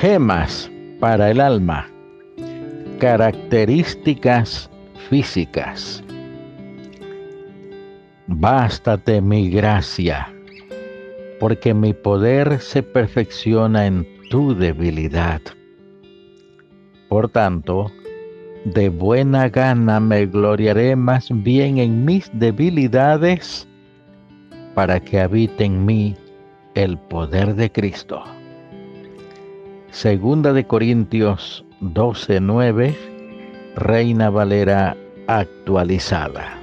gemas para el alma, características físicas. Bástate mi gracia, porque mi poder se perfecciona en tu debilidad. Por tanto, de buena gana me gloriaré más bien en mis debilidades para que habite en mí el poder de Cristo. Segunda de Corintios 12:9, Reina Valera actualizada.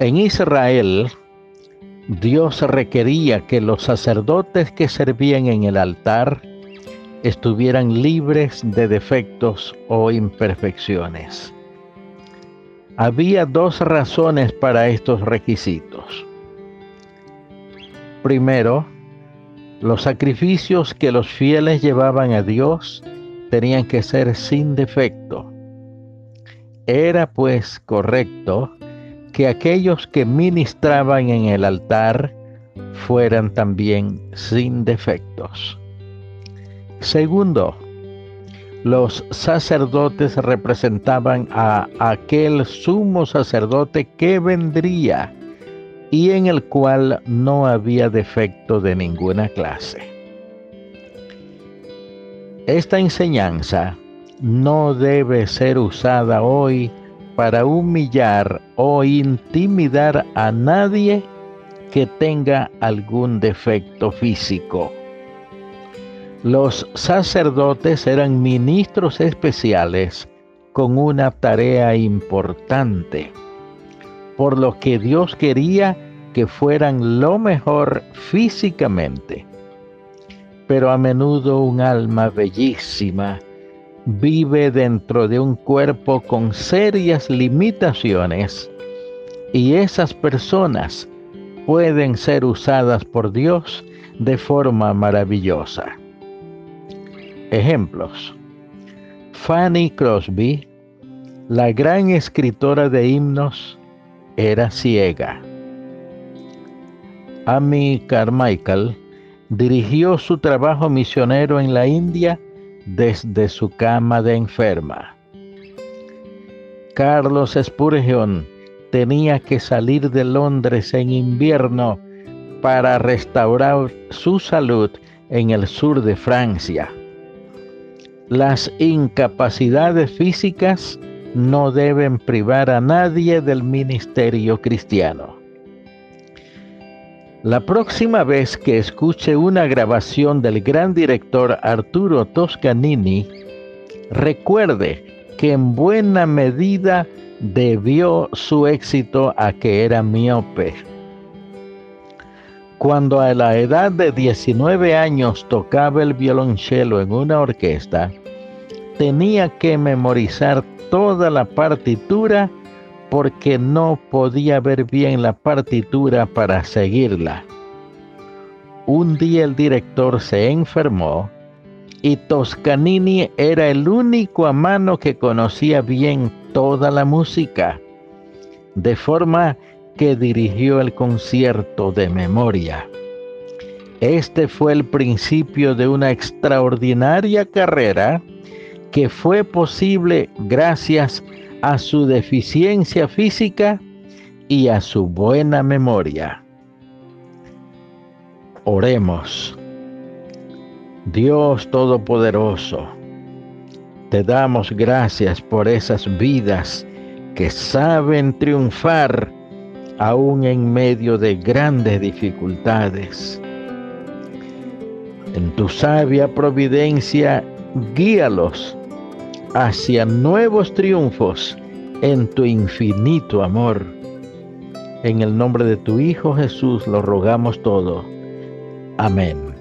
En Israel, Dios requería que los sacerdotes que servían en el altar estuvieran libres de defectos o imperfecciones. Había dos razones para estos requisitos. Primero, los sacrificios que los fieles llevaban a Dios tenían que ser sin defecto. Era pues correcto que aquellos que ministraban en el altar fueran también sin defectos. Segundo, los sacerdotes representaban a aquel sumo sacerdote que vendría y en el cual no había defecto de ninguna clase. Esta enseñanza no debe ser usada hoy para humillar o intimidar a nadie que tenga algún defecto físico. Los sacerdotes eran ministros especiales con una tarea importante, por lo que Dios quería que fueran lo mejor físicamente. Pero a menudo un alma bellísima vive dentro de un cuerpo con serias limitaciones y esas personas pueden ser usadas por Dios de forma maravillosa. Ejemplos. Fanny Crosby, la gran escritora de himnos, era ciega. Amy Carmichael dirigió su trabajo misionero en la India desde su cama de enferma. Carlos Spurgeon tenía que salir de Londres en invierno para restaurar su salud en el sur de Francia. Las incapacidades físicas no deben privar a nadie del ministerio cristiano. La próxima vez que escuche una grabación del gran director Arturo Toscanini, recuerde que en buena medida debió su éxito a que era miope. Cuando a la edad de 19 años tocaba el violonchelo en una orquesta, tenía que memorizar toda la partitura porque no podía ver bien la partitura para seguirla. Un día el director se enfermó y Toscanini era el único a mano que conocía bien toda la música, de forma que dirigió el concierto de memoria. Este fue el principio de una extraordinaria carrera que fue posible gracias a su deficiencia física y a su buena memoria. Oremos. Dios Todopoderoso, te damos gracias por esas vidas que saben triunfar aún en medio de grandes dificultades. En tu sabia providencia, guíalos hacia nuevos triunfos en tu infinito amor. En el nombre de tu Hijo Jesús lo rogamos todo. Amén.